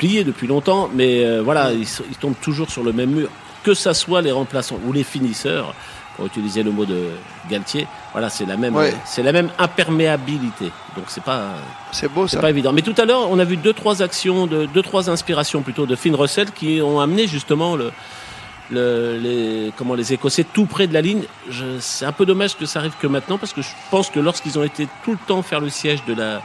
plié depuis longtemps, mais voilà, ils, ils tombent toujours sur le même mur. Que ça soit les remplaçants ou les finisseurs, pour utiliser le mot de Galtier, voilà, c'est la même, c'est la même imperméabilité. Donc c'est pas, c'est beau, c'est pas évident. Mais tout à l'heure, on a vu deux trois actions, de, deux trois inspirations plutôt de Finn Russell qui ont amené justement le, le, les, comment les Écossais tout près de la ligne. C'est un peu dommage que ça arrive que maintenant parce que je pense que lorsqu'ils ont été tout le temps faire le siège de la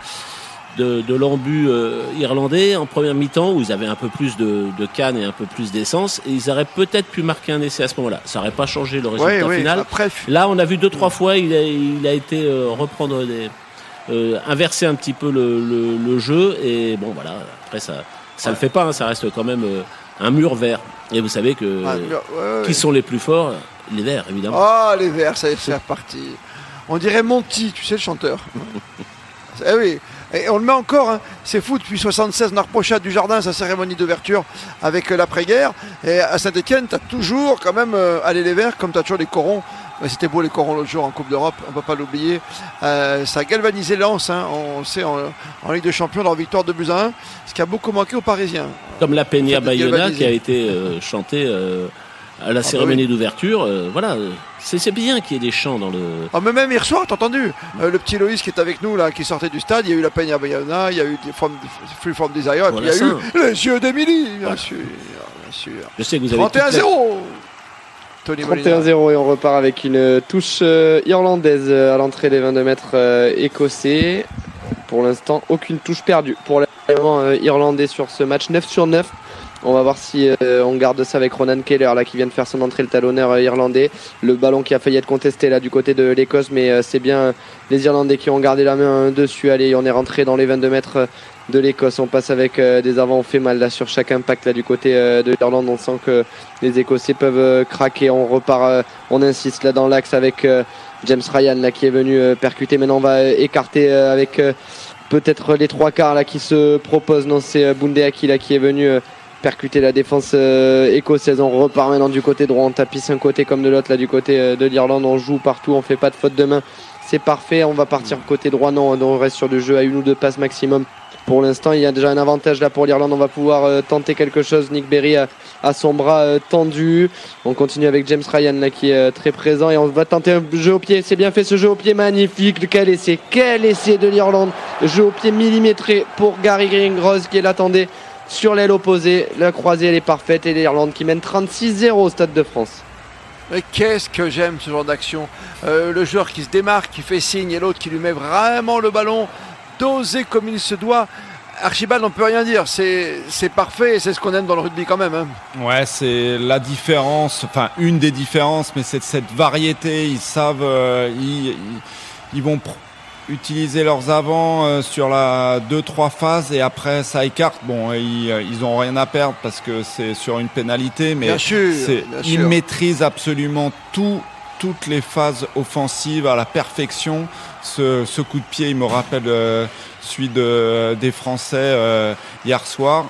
de, de l'embu euh, irlandais en première mi-temps où ils avaient un peu plus de, de canne et un peu plus d'essence et ils auraient peut-être pu marquer un essai à ce moment-là. Ça n'aurait pas changé le résultat final. Là, on a vu deux trois fois il a, il a été euh, reprendre des euh, inverser un petit peu le, le, le, jeu et bon voilà après ça ça le fait pas hein, ça reste quand même un mur vert et vous savez que qui sont les plus forts les verts évidemment. Ah les verts ça fait partie. On dirait Monty, tu sais le chanteur. eh oui, et on le met encore, hein. c'est fou, depuis 76, on a reproché du Jardin sa cérémonie d'ouverture avec euh, l'après-guerre. Et à Saint-Etienne, tu as toujours quand même euh, allez les Verts, comme tu as toujours les corons. C'était beau les corons l'autre jour en Coupe d'Europe, on ne peut pas l'oublier. Euh, ça a galvanisé Lens, hein. on sait, en, Ligue de Champions, leur victoire de buts à 1, ce qui a beaucoup manqué aux Parisiens. Comme la Peña Bayona qui a été chantée à la ah, bah cérémonie d'ouverture. voilà, c'est bien qu'il y ait des chants dans le. Ah, mais même hier soir, t'as entendu euh, Le petit Loïs qui est avec nous, là, qui sortait du stade, il y a eu la peigne à Bayana, il y a eu des formes, Free Form Desire, et puis il y a eu les yeux d'Emilie, bien sûr. Bien sûr. Je sais que vous avez. 31-0 31-0 et on repart avec une touche euh, irlandaise euh, à l'entrée des 22 mètres écossais. Pour l'instant, aucune touche perdue pour l'élément irlandais sur ce match. 9 sur 9 on va voir si euh, on garde ça avec Ronan Keller là qui vient de faire son entrée le talonneur euh, irlandais. Le ballon qui a failli être contesté là du côté de l'Écosse, mais euh, c'est bien les Irlandais qui ont gardé la main dessus. Allez, on est rentré dans les 22 mètres de l'Écosse. On passe avec des avants. On fait mal là sur chaque impact là du côté de l'Irlande. On sent que les Écossais peuvent craquer. On repart, on insiste là dans l'axe avec James Ryan là qui est venu percuter. Maintenant on va écarter avec peut-être les trois quarts là qui se proposent. Non, c'est Bundeaki là qui est venu percuter la défense euh, écossaise. On repart maintenant du côté droit, on tapisse un côté comme de l'autre. Là, du côté euh, de l'Irlande, on joue partout, on fait pas de faute de main. C'est parfait. On va partir côté droit. Non, on reste sur le jeu à une ou deux passes maximum. Pour l'instant, il y a déjà un avantage là pour l'Irlande. On va pouvoir euh, tenter quelque chose. Nick Berry a, son bras tendu. On continue avec James Ryan là qui est très présent et on va tenter un jeu au pied. C'est bien fait ce jeu au pied magnifique. Quel essai, quel essai de l'Irlande. Jeu au pied millimétré pour Gary Greengross qui l'attendait sur l'aile opposée. La croisée, elle est parfaite. Et l'Irlande qui mène 36-0 au Stade de France. Mais qu'est-ce que j'aime ce genre d'action. Euh, le joueur qui se démarque, qui fait signe, et l'autre qui lui met vraiment le ballon, dosé comme il se doit. Archibald, on peut rien dire, c'est parfait et c'est ce qu'on aime dans le rugby quand même. Hein. Ouais, c'est la différence, enfin une des différences, mais c'est cette variété. Ils savent, euh, ils, ils, vont utiliser leurs avants euh, sur la 2-3 phases et après ça écarte. Bon, ils, euh, ils ont rien à perdre parce que c'est sur une pénalité, mais ils maîtrisent absolument tout, toutes les phases offensives à la perfection. Ce, ce coup de pied, il me rappelle euh, celui de, des Français hier soir.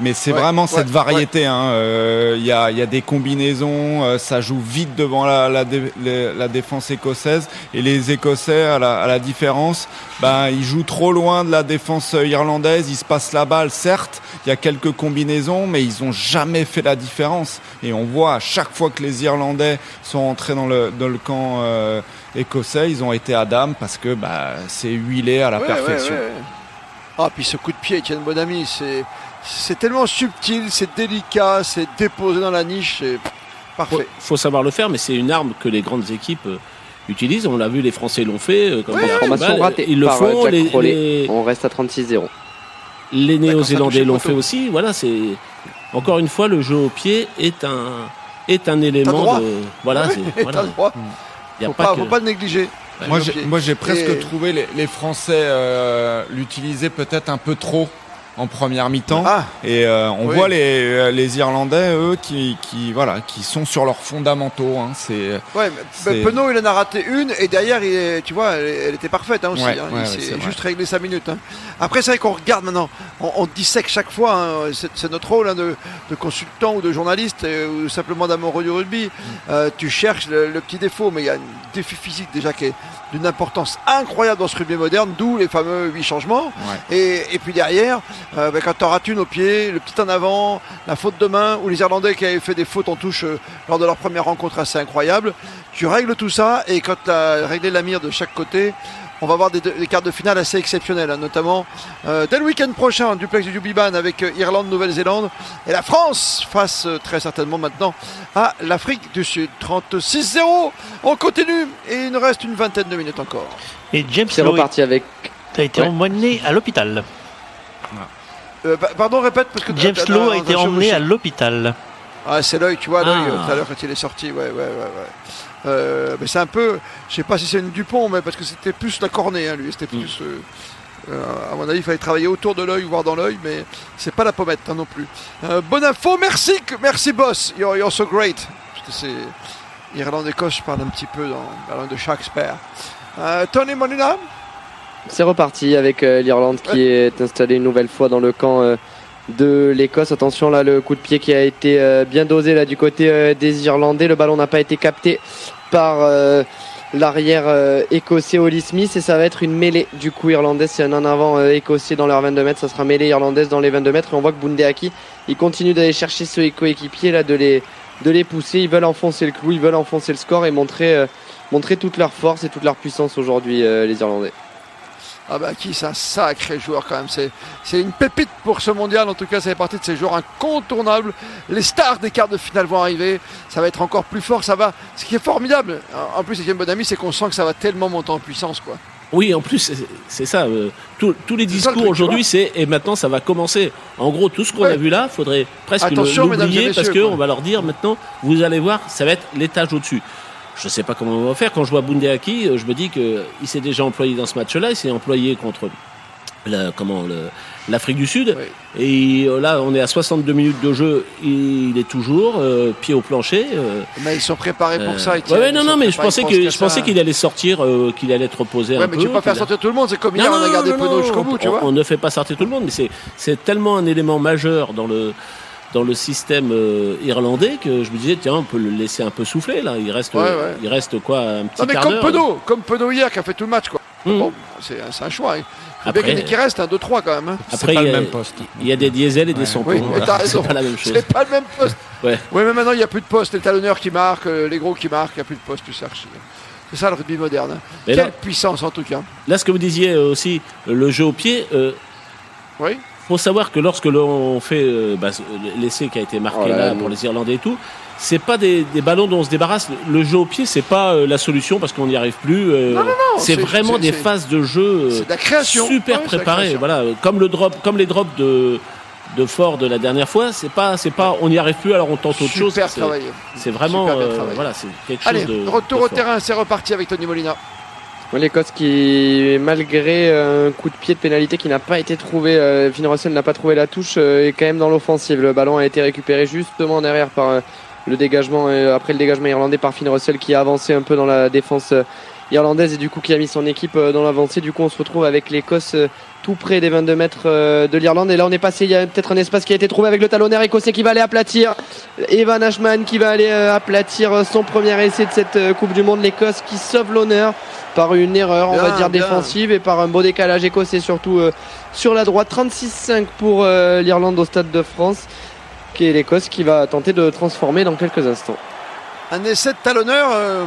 Mais c'est vraiment cette variété. Hein. Euh, il y, a, y, a, des combinaisons, euh, ça joue vite devant la, la, la, défense écossaise. Et les Écossais, à la, à différence, ben, ils jouent trop loin de la défense irlandaise. Ils se passent la balle, certes. Il y a quelques combinaisons, mais ils ont jamais fait la différence. Et on voit à chaque fois que les Irlandais sont entrés dans le, dans le camp euh, écossais, ils ont été à dame parce que bah, c'est huilé à la perfection. Ah, puis ce coup de pied, Etienne Bonami, c'est c'est tellement subtil, c'est délicat, c'est déposé dans la niche, c'est parfait. Faut, faut savoir le faire, mais c'est une arme que les grandes équipes euh, utilisent. On l'a vu, les Français l'ont fait. Euh, comme formation ratée ils le font. Les, On reste à 36-0. Les Néo-Zélandais l'ont fait aussi. Voilà, c'est encore une fois le jeu au pied est un est un élément de voilà. Il voilà. Il faut, pas, faut pas le négliger. Moi, j'ai presque trouvé les, les Français euh, l'utiliser peut-être un peu trop en première mi-temps. Ah. et euh, on voit les, euh, les, Irlandais, eux, qui, qui, voilà, qui sont sur leurs fondamentaux. Hein. C'est, ouais, Penaud, il en a raté une, et derrière, il, tu vois, elle, était parfaite hein, aussi. Hein. il s'est juste réglé sa minute. Hein. Après, c'est vrai qu'on regarde maintenant, on, dissèque chaque fois, c'est, notre rôle de, de, consultant ou de journaliste, euh, ou simplement d'amoureux du rugby. Tu cherches le, petit défaut, mais il y a un défi physique déjà qui est d'une importance incroyable dans ce rugby moderne, d'où les fameux huit changements. Et, et puis derrière, euh, ben, quand tu rates une au pied, le petit en avant, la faute de main, ou les Irlandais qui avaient fait des fautes en touche euh, lors de leur première rencontre assez incroyable, tu règles tout ça et quand tu as réglé la mire de chaque côté, on va avoir des, des quarts de finale assez exceptionnels, hein, notamment euh, dès le week-end prochain, duplex du Yubiban avec euh, Irlande, Nouvelle-Zélande et la France face euh, très certainement maintenant à l'Afrique du Sud. 36-0, on continue et il nous reste une vingtaine de minutes encore. Et James C'est Lowe reparti avec. a été Ouais. emmené à l'hôpital. Euh, pa- pardon, répète parce que James Lowe a été emmené à l'hôpital. Ah, c'est l'œil, tu vois, l'œil Ah. euh, tout à l'heure quand il est sorti. Ouais, ouais, ouais. ouais. Euh, mais c'est un peu, je sais pas si c'est une Dupont, mais parce que c'était plus la cornée, hein, lui. C'était plus, euh, euh, à mon avis, il fallait travailler autour de l'œil, voire dans l'œil, mais c'est pas la pommette hein, non plus. Euh, bonne info, merci, que- merci boss. You're, you're so great. Parce que c'est Irlande-Écosse, je parle un petit peu dans la langue de Shakespeare. Euh, Tony Molina, C'est reparti avec euh, l'Irlande qui est installée une nouvelle fois dans le camp euh, de l'Écosse. Attention là, le coup de pied qui a été euh, bien dosé là du côté des Irlandais. Le ballon n'a pas été capté par l'arrière écossais Oli Smith et ça va être une mêlée du coup irlandaise. C'est un en avant écossais dans leurs 22 mètres. Ça sera mêlée irlandaise dans les 22 mètres et on voit que Bundeaki il continue d'aller chercher ce coéquipier là de les de les pousser. Ils veulent enfoncer le clou, ils veulent enfoncer le score et montrer montrer toute leur force et toute leur puissance aujourd'hui les Irlandais. Ah bah qui c'est un sacré joueur quand même. C'est, c'est une pépite pour ce mondial. En tout cas, ça fait partie de ces joueurs incontournables. Les stars des quarts de finale vont arriver. Ça va être encore plus fort. Ça va. Ce qui est formidable. En plus, c'est bon ami, c'est qu'on sent que ça va tellement monter en puissance, quoi. Oui, en plus, c'est- ça. euh, tous- tous les discours aujourd'hui, c'est et maintenant ça va commencer. En gros, tout ce qu'on Ouais. a vu là, faudrait presque l'oublier parce qu'on va leur dire maintenant, vous allez voir, ça va être l'étage au-dessus. Je sais pas comment on va faire. Quand je vois Bundeaki, euh, je me dis que il s'est déjà employé dans ce match-là. Il s'est employé contre la- comment l'Afrique du Sud. Oui. Et euh, là, on est à 62 minutes de jeu. Il est toujours euh, pied au plancher. euh, Mais ils sont préparés pour euh, ça. ouais, Étienne. ouais, non, non, mais je pensais que je pensais qu'il allait sortir, euh, qu'il allait être reposé Ouais, un mais peu. tu peux pas faire qu'il sortir tout le monde. C'est comme hier, non, on a non, gardé non, Penaud non, jusqu'au bout, tu on, vois. on ne fait pas sortir tout le monde, mais c'est c'est tellement un élément majeur dans le dans le système euh, irlandais que je me disais tiens on peut le laisser un peu souffler là. Il reste Ouais, ouais. il reste quoi un petit Non, mais quart comme. Penaud, comme Penaud hier qui a fait tout le match, quoi. Hum. Bon, c'est, un choix. Il faut Après- bien qu'il qu'il reste un 2-3 quand même. hein. C'est Après, pas il y le a- même poste. Il y a des diesels et des Ouais. sans Oui, mais t'as raison. C'est pas la même chose. C'est pas le même poste. Ouais. Oui, mais maintenant il n'y a plus de poste. Les talonneurs qui marquent, euh, les gros qui marquent, il n'y a plus de poste, tu cherches. C'est ça le rugby moderne. hein. Mais Quelle là, puissance en tout cas. là, ce que vous disiez euh, aussi, le jeu au pied. euh, Oui. Faut savoir que lorsque l'on fait euh, bah, l'essai qui a été marqué Oh là là, là, pour les Irlandais et tout, c'est pas des, des ballons dont on se débarrasse. Le jeu au pied, c'est pas euh, la solution parce qu'on n'y arrive plus. euh, c'est c'est- vraiment c'est- des c'est- phases de jeu C'est de la création. super préparées. Voilà, comme le drop, comme les drops de de Ford de la dernière fois, c'est pas, c'est pas, on n'y arrive plus, alors on tente autre chose. Super C'est- travaillé. C'est vraiment, Super bien voilà, c'est quelque chose Allez, de. retour de au fort. terrain, c'est reparti avec Tony Molina. L'Écosse qui, malgré un coup de pied de pénalité qui n'a pas été trouvé, euh, Finn Russell n'a pas trouvé la touche, euh, est quand même dans l'offensive. Le ballon a été récupéré justement derrière par euh, le dégagement, euh, après le dégagement irlandais par Finn Russell qui a avancé un peu dans la défense euh, irlandaise et du coup qui a mis son équipe euh, dans l'avancée. Du coup, on se retrouve avec l'Écosse euh, tout près des 22 mètres euh, de l'Irlande. Et là, on est passé, il y a peut-être un espace qui a été trouvé avec le talonnaire écossais qui va aller aplatir. Evan Ashman qui va aller aplatir son premier essai de cette Coupe du Monde. L'Écosse qui sauve l'honneur par une erreur, on Bien, va dire, bien. défensive et par un beau décalage écossais, surtout euh, sur la droite. 36-5 pour euh, l'Irlande au Stade de France, qui est l'Écosse qui va tenter de transformer dans quelques instants. Un essai de talonneur euh,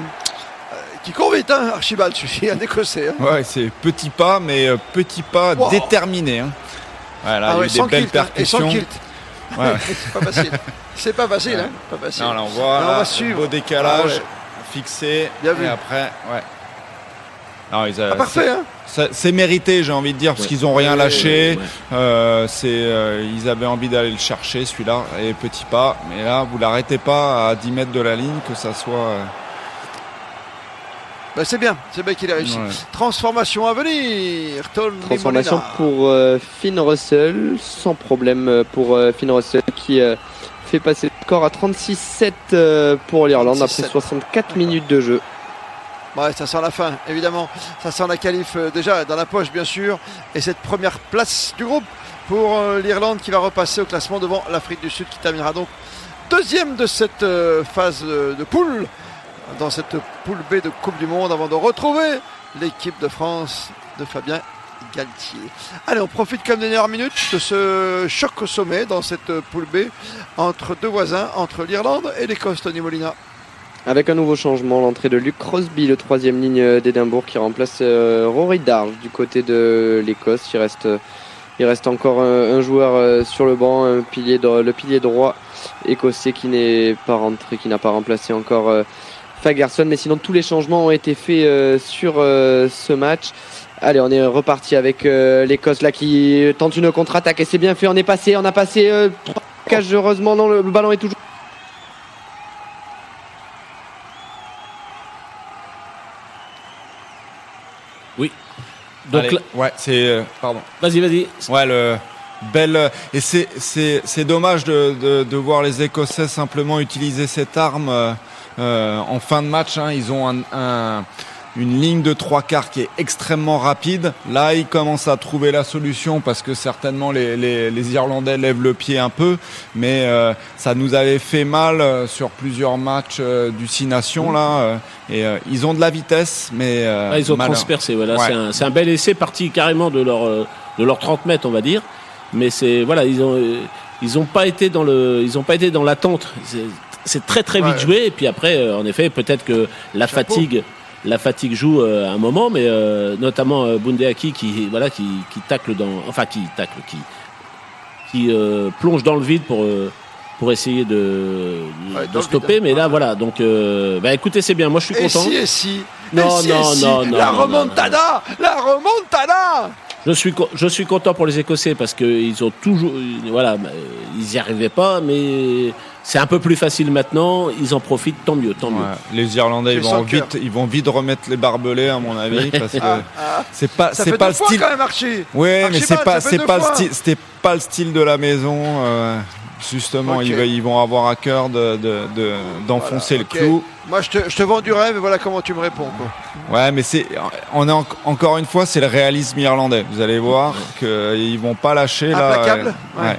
qui court vite, hein, Archibald, celui un écossais. hein. Ouais, c'est petit pas, mais euh, petit pas Wow. déterminé. Hein. Voilà, ah il y a ouais, eu des belles kilt, hein, et sans percussions. kilt. Ouais. c'est pas facile. C'est pas facile, Ouais. hein. Pas facile. Non, là, on voit Non, on là, va suivre. beau décalage, Ah ouais. fixé. Bien vu. Et après, ouais. Non, ils, euh, Ah, parfait, hein. c'est- mérité, j'ai envie de dire, parce Ouais. qu'ils ont rien Ouais, lâché. ouais. Euh, c'est, euh, ils avaient envie d'aller le chercher, celui-là, et petit pas. Mais là, vous l'arrêtez pas à 10 mètres de la ligne, que ça soit. Bah, c'est bien, c'est bien qu'il ait réussi. ouais. Transformation à venir. Tony Transformation Molina. pour euh, Finn Russell, sans problème pour euh, Finn Russell qui euh, fait passer le score à 36-7 euh, pour l'Irlande après 36-7. 64 minutes de jeu. Ouais, ça sent la fin, évidemment. Ça sent la qualif euh, déjà dans la poche, bien sûr. Et cette première place du groupe pour euh, l'Irlande qui va repasser au classement devant l'Afrique du Sud qui terminera donc deuxième de cette euh, phase euh, de poule dans cette poule B de Coupe du Monde avant de retrouver l'équipe de France de Fabien Galtier. Allez, on profite comme des dernières minutes de ce choc au sommet dans cette poule B entre deux voisins, entre l'Irlande et l'Écosse, Tony Molina. Avec un nouveau changement, l'entrée de Luke Crosby, le troisième ligne d'Édimbourg, qui remplace euh, Rory Darge du côté de l'Écosse. Il reste, il reste encore un, joueur euh, sur le banc, un pilier le pilier droit écossais qui n'est pas rentré, qui n'a pas remplacé encore euh, Fagerson. Mais sinon, tous les changements ont été faits sur ce match. Allez, on est reparti avec l'Écosse là qui tente une contre-attaque et c'est bien fait. On est passé, on a passé trois cages heureusement. Non, le ballon est toujours Oui. Donc ouais, c'est euh, pardon. Vas-y, vas-y. Ouais, le belle et c'est c'est dommage de, de, voir les Écossais simplement utiliser cette arme euh, euh, en fin de match. Hein. Ils ont un une ligne de trois quarts qui est extrêmement rapide. Là, ils commencent à trouver la solution parce que certainement les, les, les Irlandais lèvent le pied un peu, mais euh, ça nous avait fait mal euh, sur plusieurs matchs euh, du Six Nations là. et ils ont de la vitesse, mais ah, ils ont transpercé. Voilà, c'est un, un, bel essai parti carrément de leur de leurs 30 mètres, on va dire. Mais c'est voilà, ils ont ils ont pas été dans le ils ont pas été dans l'attente. C'est très très vite joué et puis après, en effet, peut-être que la fatigue la fatigue joue euh, un moment, mais euh, notamment euh, Bundeaki qui voilà qui, qui tacle dans, enfin qui tacle, qui qui plonge dans le vide pour pour essayer de, de stopper. Mais là, voilà. Donc, bah, écoutez, c'est bien. Moi, je suis content. Et si, et si. Non, non, non, non, La remontada, la remontada. Je suis, je suis content pour les Écossais parce qu'ils ont toujours, voilà, ils n'y arrivaient pas, mais c'est un peu plus facile maintenant. Ils en profitent, tant mieux, tant mieux. Les Irlandais, ils vont vite, ils vont vite remettre les barbelés, à mon avis, parce que ah, ah. c'est pas, c'est pas le style. quand même, Archie. Oui, mais c'est pas, c'est pas le style, c'était pas le style de la maison. Euh, justement, ils, vont avoir à cœur d'enfoncer de, de, le clou. Moi, je te, je te, vends du rêve et voilà comment tu me réponds. Quoi. Ouais, mais c'est, on est encore une fois, c'est le réalisme irlandais. Vous allez voir qu'ils vont pas lâcher Implacable. là. Ouais.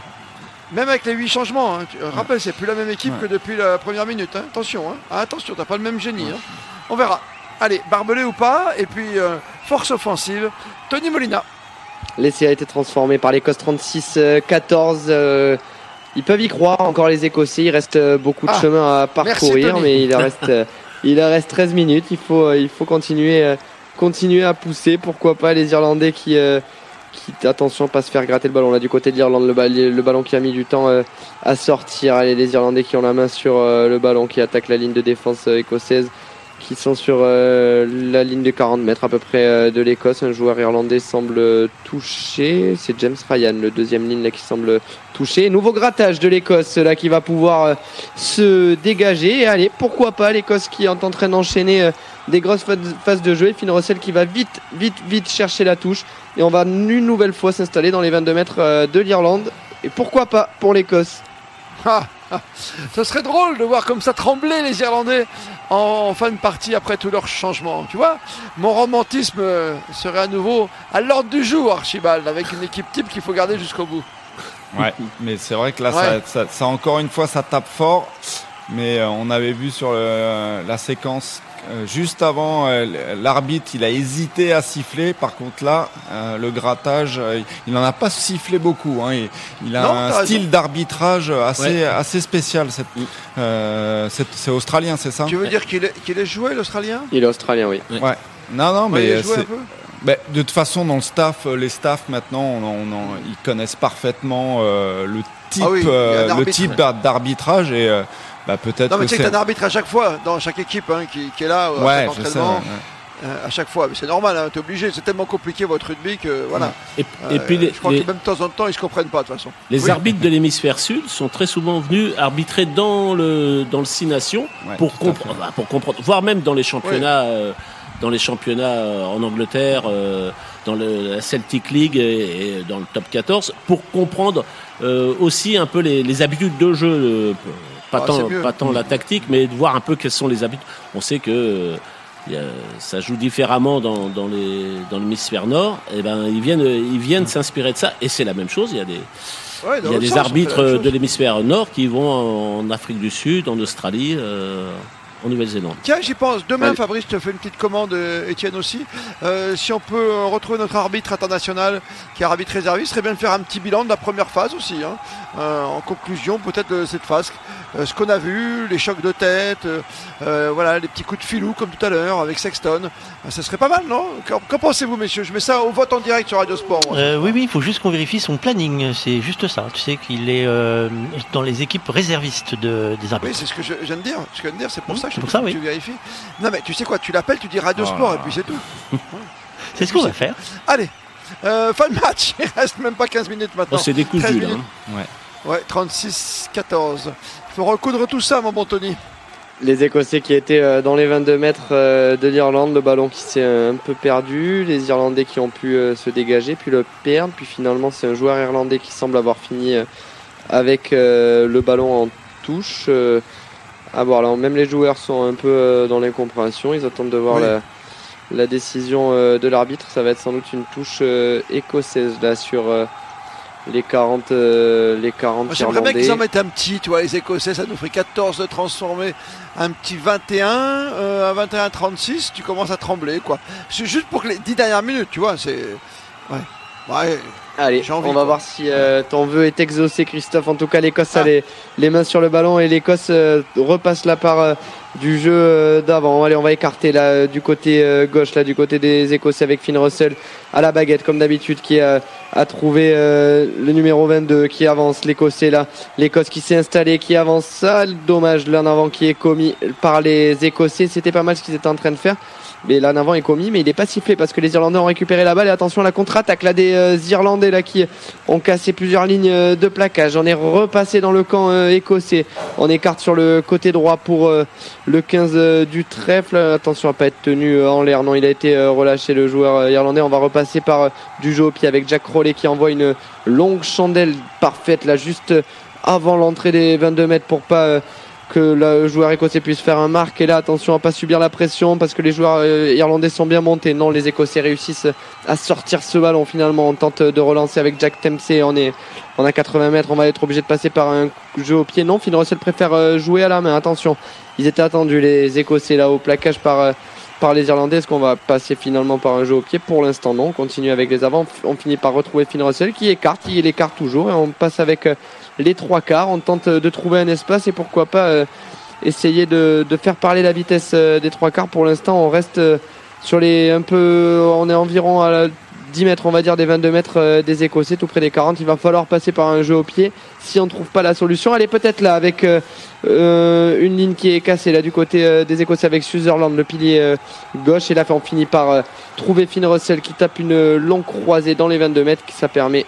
Même avec les 8 changements, hein. Euh, rappelle, c'est plus la même équipe que depuis la première minute. Hein. Attention, hein. Ah, attention, t'as pas le même génie. Hein. On verra. Allez, barbelé ou pas, et puis euh, force offensive, Tony Molina. L'essai a été transformé par l'Écosse 36-14. Euh, ils peuvent y croire encore les Écossais. Il reste beaucoup de ah, chemin à parcourir, mais il reste, il reste 13 minutes. Il faut, il faut continuer, continuer à pousser. Pourquoi pas les Irlandais qui attention, pas se faire gratter le ballon. Là, du côté de l'Irlande, le, ballon qui a mis du temps euh, à sortir. Allez, les Irlandais qui ont la main sur euh, le ballon, qui attaquent la ligne de défense euh, écossaise, qui sont sur la ligne de 40 mètres à peu près de l'Écosse. Un joueur irlandais semble touché. C'est James Ryan, le deuxième ligne là, qui semble touché. Nouveau grattage de l'Écosse là qui va pouvoir se dégager. allez, pourquoi pas l'Écosse qui est en train d'enchaîner des grosses phases de jeu. Et Finn Russell qui va vite, vite, vite chercher la touche. Et on va une nouvelle fois s'installer dans les 22 mètres euh, de l'Irlande. Et pourquoi pas pour l'Écosse ah, Ce serait drôle de voir comme ça trembler les Irlandais en, fin de partie après tous leurs changements. Tu vois, mon romantisme euh, serait à nouveau à l'ordre du jour, Archibald, avec une équipe type qu'il faut garder jusqu'au bout. Ouais, mais c'est vrai que là, ça, encore une fois, ça tape fort. Mais euh, on avait vu sur la séquence euh, juste avant, euh, l'arbitre, il a hésité à siffler. Par contre, là, euh, le grattage, il n'en a pas sifflé beaucoup. Hein. Il, a un style d'arbitrage assez, assez spécial. C'est australien, c'est ça? Tu veux dire qu'il est, qu'il est joué, l'Australien? Il est australien, oui. Ouais. Non, non, mais. Ben, de toute façon, dans le staff, les staffs maintenant, ils connaissent parfaitement le type, ah le type d'arbitrage et bah, peut-être. Non, mais tu sais que un arbitre à chaque fois, dans chaque équipe hein, qui, qui, est là, euh, ouais, à chaque entraînement. Euh, à chaque fois, mais c'est normal, hein, tu es obligé, c'est tellement compliqué votre rugby que voilà. Et, et puis euh, je crois que même de temps en temps ils se comprennent pas de toute façon. Les arbitres de l'hémisphère sud sont très souvent venus arbitrer dans le dans le Six Nations pour comprendre, bah, pour comprendre, voire même dans les championnats, dans les championnats en Angleterre, dans le, la Celtic League et, dans le Top 14, pour comprendre aussi un peu les, les habitudes de jeu pas, ah, tant, pas tant la tactique, mais de voir un peu quels sont les habitudes. On sait que euh, ça joue différemment dans, dans, les, dans l'hémisphère nord. Et eh ben, ils viennent, ils viennent s'inspirer de ça. Et c'est la même chose. Il y a des, il y a des arbitres de l'hémisphère nord qui vont en Afrique du Sud, en Australie. Euh, en Nouvelle-Zélande. Tiens, j'y pense. Demain, Fabrice, te fais une petite commande, Étienne aussi. si on peut retrouver notre arbitre international qui est arbitre réservé, ce serait bien de faire un petit bilan de la première phase aussi. Hein. en conclusion, peut-être de cette phase. ce qu'on a vu, les chocs de tête, voilà, les petits coups de filou comme tout à l'heure avec Sexton. ça serait pas mal, non? Qu'en pensez-vous, messieurs? Je mets ça au vote en direct sur Radio Sport. oui, oui, il faut juste qu'on vérifie son planning. C'est juste ça. Tu sais qu'il est dans les équipes réservistes de, des arbitres. Oui, c'est ce que je viens de dire. Ce que je viens de dire, c'est pour ça que, pour ça, tu vérifies. Non, mais tu sais quoi Tu l'appelles, tu dis Radio ah. Sport et puis c'est tout. c'est ce qu'on va faire. Allez, euh, fin de match. Il reste même pas 15 minutes maintenant. Oh, c'est décousu là. Hein. Ouais. ouais 36-14. Il faut recoudre tout ça, mon bon Tony les Écossais qui étaient euh, dans les 22 mètres euh, de l'Irlande, le ballon qui s'est un peu perdu, les Irlandais qui ont pu se dégager, puis le perdre, puis finalement c'est un joueur irlandais qui semble avoir fini avec le ballon en touche. À voir, alors même les joueurs sont un peu dans l'incompréhension, ils attendent de voir la, décision de l'arbitre, ça va être sans doute une touche écossaise là sur les 40 les 40 J'aimerais bien qu'ils en mettent un petit, tu vois, les Écossais, ça nous ferait 14 de transformer un petit 21 euh, à 21-36, tu commences à trembler, quoi. C'est juste pour les 10 dernières minutes, tu vois, c'est... Ouais. Ouais. Allez, on va voir si euh, ton vœu est exaucé, Christophe. En tout cas, l'Écosse a ah. les, mains sur le ballon et l'Écosse euh, repasse la part du jeu d'avant. Allez, on va écarter là du côté gauche, là du côté des Écossais avec Finn Russell à la baguette, comme d'habitude, qui a, a trouvé le numéro 22 qui avance. L'Écossais là, l'Écosse qui s'est installée, qui avance. Ça, dommage, l'un avant qui est commis par les Écossais. C'était pas mal ce qu'ils étaient en train de faire. Mais là, avant est commis, mais il n'est pas sifflé parce que les Irlandais ont récupéré la balle. Et attention à la contre-attaque là des euh, Irlandais là qui ont cassé plusieurs lignes euh, de plaquage. On est repassé dans le camp euh, écossais. On écarte sur le côté droit pour le 15 du trèfle. Attention à pas être tenu en l'air. Non, il a été relâché le joueur irlandais. On va repasser par du jeu avec Jack Crowley qui envoie une longue chandelle parfaite là juste avant l'entrée des 22 mètres pour pas que le joueur écossais puisse faire un marque. Et là, attention à pas subir la pression parce que les joueurs euh, irlandais sont bien montés. Non, les Écossais réussissent à sortir ce ballon finalement. On tente de relancer avec Jack Tempsey. On est, on a 80 mètres. On va être obligé de passer par un jeu au pied. Non, Finn Russell préfère euh, jouer à la main. Attention, ils étaient attendus les Écossais là au plaquage par euh, par les Irlandais. Est-ce qu'on va passer finalement par un jeu au pied? Pour l'instant, non. On continue avec les avants. On finit par retrouver Finn Russell qui écarte. Il écarte toujours. Et on passe avec les trois quarts. On tente de trouver un espace et pourquoi pas euh, essayer de, faire parler la vitesse euh, des trois quarts. Pour l'instant, on reste euh, sur les un peu, on est environ à 10 mètres, on va dire, des 22 mètres des Écossais, tout près des 40. Il va falloir passer par un jeu au pied si on ne trouve pas la solution. Elle est peut-être là avec une ligne qui est cassée là du côté des Écossais avec Sutherland, le pilier gauche. Et là, on finit par trouver Finn Russell qui tape une longue croisée dans les 22 mètres. Ça permet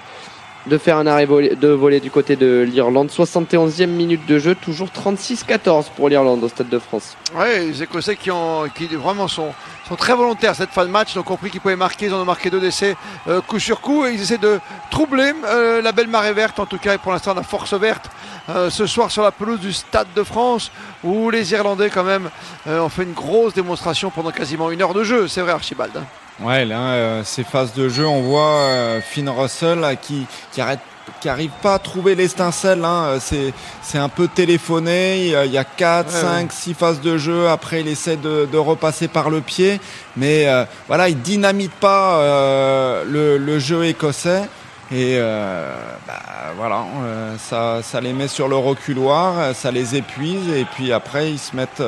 de faire un arrêt de voler du côté de l'Irlande. 71e minute de jeu, toujours 36-14 pour l'Irlande au Stade de France. Oui, les Écossais qui, ont, qui vraiment sont, sont très volontaires cette fin de match. Ils ont compris qu'ils pouvaient marquer. Ils ont marqué deux décès euh, coup sur coup. Et ils essaient de troubler euh, la belle marée verte, en tout cas, et pour l'instant, la force verte. Euh, ce soir sur la pelouse du Stade de France, où les Irlandais, quand même, ont fait une grosse démonstration pendant quasiment une heure de jeu. C'est vrai, Archibald. Ouais, là, euh, ces phases de jeu, on voit euh, Finn Russell qui, qui arrête qui arrive pas à trouver l'étincelle. Hein. C'est, c'est un peu téléphoné. Il y a 4, 5, 6 phases de jeu. Après, il essaie de, de repasser par le pied. Mais euh, voilà, il dynamite pas euh, le, le, jeu écossais. Et bah, voilà, ça, ça les met sur le reculoir, ça les épuise. Et puis après, ils se mettent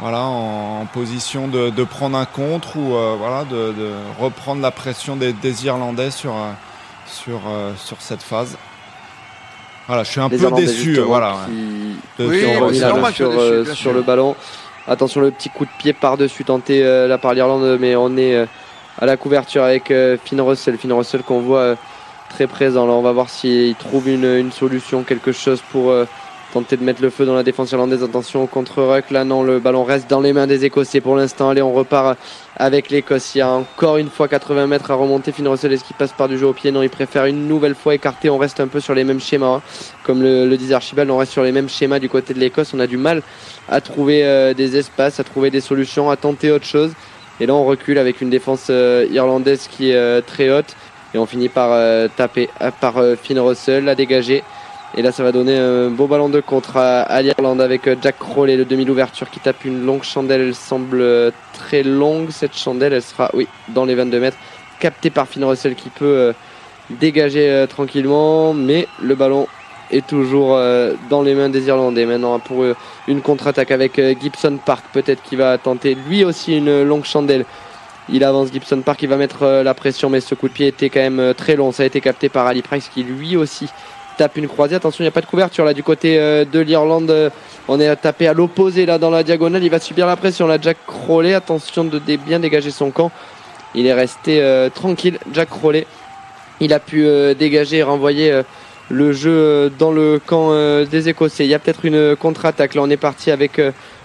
voilà, en, position de, prendre un contre ou euh, voilà, de, reprendre la pression des, Irlandais sur, euh, sur, euh, sur cette phase. Voilà, je suis un peu déçu. Voilà, sur, sur le ballon. Attention, le petit coup de pied par-dessus tenté là par l'Irlande, mais on est à la couverture avec Finn Russell. Finn Russell qu'on voit très présent. Là, on va voir s'il trouve une, une, solution, quelque chose pour tenter de mettre le feu dans la défense irlandaise. Attention contre-ruck. Là, non, le ballon reste dans les mains des Écossais pour l'instant. Allez, on repart avec l'Écosse. Il y a encore une fois 80 mètres à remonter. Finn Russell, qui passe par du jeu au pied Non, il préfère une nouvelle fois écarter. On reste un peu sur les mêmes schémas. Hein. Comme le, disait Archibald, on reste sur les mêmes schémas du côté de l'Écosse. On a du mal à trouver euh, des espaces, à trouver des solutions, à tenter autre chose. Et là, on recule avec une défense euh, irlandaise qui est euh, très haute. Et on finit par taper par Finn Russell, à dégager Et là, ça va donner un beau ballon de contre à, l'Irlande avec euh, Jack Crowley, le demi d'ouverture qui tape une longue chandelle. Elle semble euh, très longue. Cette chandelle, elle sera, oui, dans les 22 mètres, captée par Finn Russell qui peut dégager tranquillement. Mais le ballon est toujours dans les mains des Irlandais. Maintenant, pour une contre-attaque avec Gibson Park, peut-être qu'il va tenter lui aussi une longue chandelle. Il avance Gibson Park, il va mettre la pression, mais ce coup de pied était quand même très long. Ça a été capté par Ali Price qui lui aussi tape une croisée. Attention, il n'y a pas de couverture là du côté euh, de l'Irlande. On est tapé à l'opposé là dans la diagonale. Il va subir la pression là. Jack Crowley, attention de bien dégager son camp. Il est resté euh, tranquille. Jack Crowley, il a pu euh, dégager et renvoyer le jeu dans le camp des Écossais. Il y a peut-être une contre-attaque. Là, on est parti avec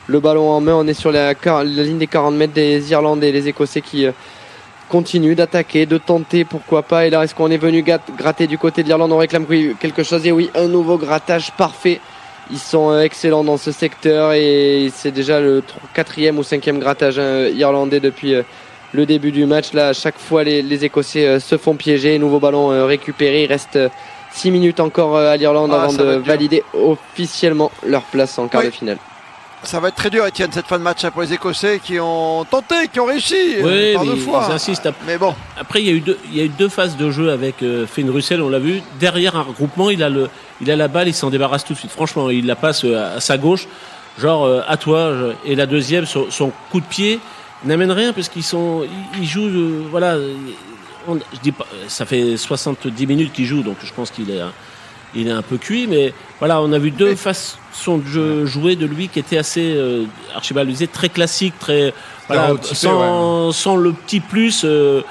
le ballon en main. On est sur la, ligne des 40 mètres des Irlandais, les Écossais qui continue d'attaquer, de tenter, pourquoi pas. Et là, est-ce qu'on est venu gratter du côté de l'Irlande On réclame quelque chose. Et oui, un nouveau grattage parfait. Ils sont euh, excellents dans ce secteur et c'est déjà le quatrième ou cinquième grattage hein, irlandais depuis euh, le début du match. Là, à chaque fois, les, Écossais euh, se font piéger. Nouveau ballon récupéré. Il reste 6 minutes encore à l'Irlande ah, avant de valider officiellement leur place en quart de finale. Ça va être très dur, Étienne, cette fin de match hein, pour les Écossais qui ont tenté, qui ont réussi oui, par deux fois. Ils insistent. Mais bon. Après, il y a eu deux, il y a eu deux phases de jeu avec euh, Finn Russell, on l'a vu. Derrière un regroupement, il a le, il a la balle, il s'en débarrasse tout de suite. Franchement, il la passe euh, à sa gauche, genre euh, à toi. Et la deuxième, son, son coup de pied n'amène rien parce qu'ils sont, ils, jouent, euh, voilà. je dis pas, ça fait 70 minutes qu'il joue, donc je pense qu'il est, il est un peu cuit, mais voilà, on a vu deux son jeu joué de lui qui était assez euh, Archibald très classique, très voilà, sans, sans, le petit plus euh,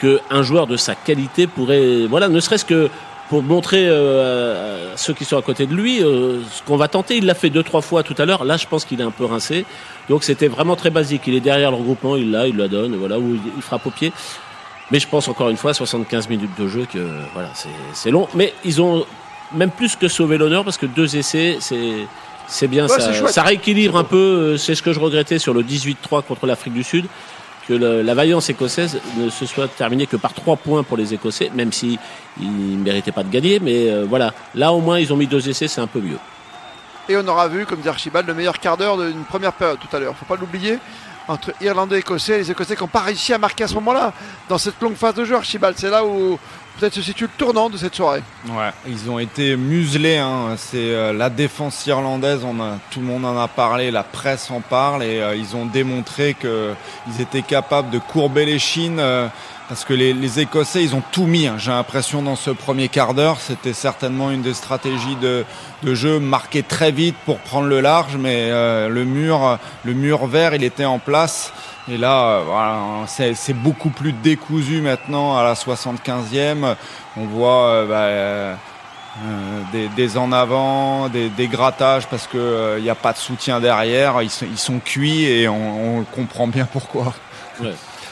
que un joueur de sa qualité pourrait voilà, ne serait-ce que pour montrer euh, à ceux qui sont à côté de lui euh, ce qu'on va tenter. Il l'a fait deux trois fois tout à l'heure. Là, je pense qu'il est un peu rincé. Donc c'était vraiment très basique. Il est derrière le regroupement, il l'a, il la donne, voilà, où il frappe au pied. Mais je pense encore une fois 75 minutes de jeu que voilà, c'est long. Mais ils ont même plus que sauver l'honneur parce que deux essais, c'est c'est bien ça. Ça rééquilibre un peu. Euh, c'est ce que je regrettais sur le 18-3 contre l'Afrique du Sud, que la vaillance écossaise ne se soit terminée que par trois points pour les Écossais, même si ils ne méritaient pas de gagner. Mais euh, voilà, là au moins ils ont mis deux essais, c'est un peu mieux. Et on aura vu, comme dit Archibald, le meilleur quart d'heure d'une première période tout à l'heure. Faut pas l'oublier entre Irlandais et Écossais. Les Écossais qui n'ont pas réussi à marquer à ce moment-là, dans cette longue phase de jeu, Archibald. C'est là où peut-être se situe le tournant de cette soirée. Ouais, ils ont été muselés. Hein. C'est euh, la défense irlandaise. Tout le monde en a parlé, la presse en parle et euh, ils ont démontré qu'ils étaient capables de courber les chines. Euh, parce que les, Écossais, ils ont tout mis. Hein. J'ai l'impression dans ce premier quart d'heure, c'était certainement une des stratégies de, de, jeu marquer très vite pour prendre le large, mais le mur, le mur vert, il était en place. Et là, euh, voilà, c'est beaucoup plus décousu maintenant à la 75e. On voit euh, bah, euh, des, en avant, des, grattages parce qu'il n'y a pas de soutien derrière. Ils sont, ils sont cuits et on, comprend bien pourquoi.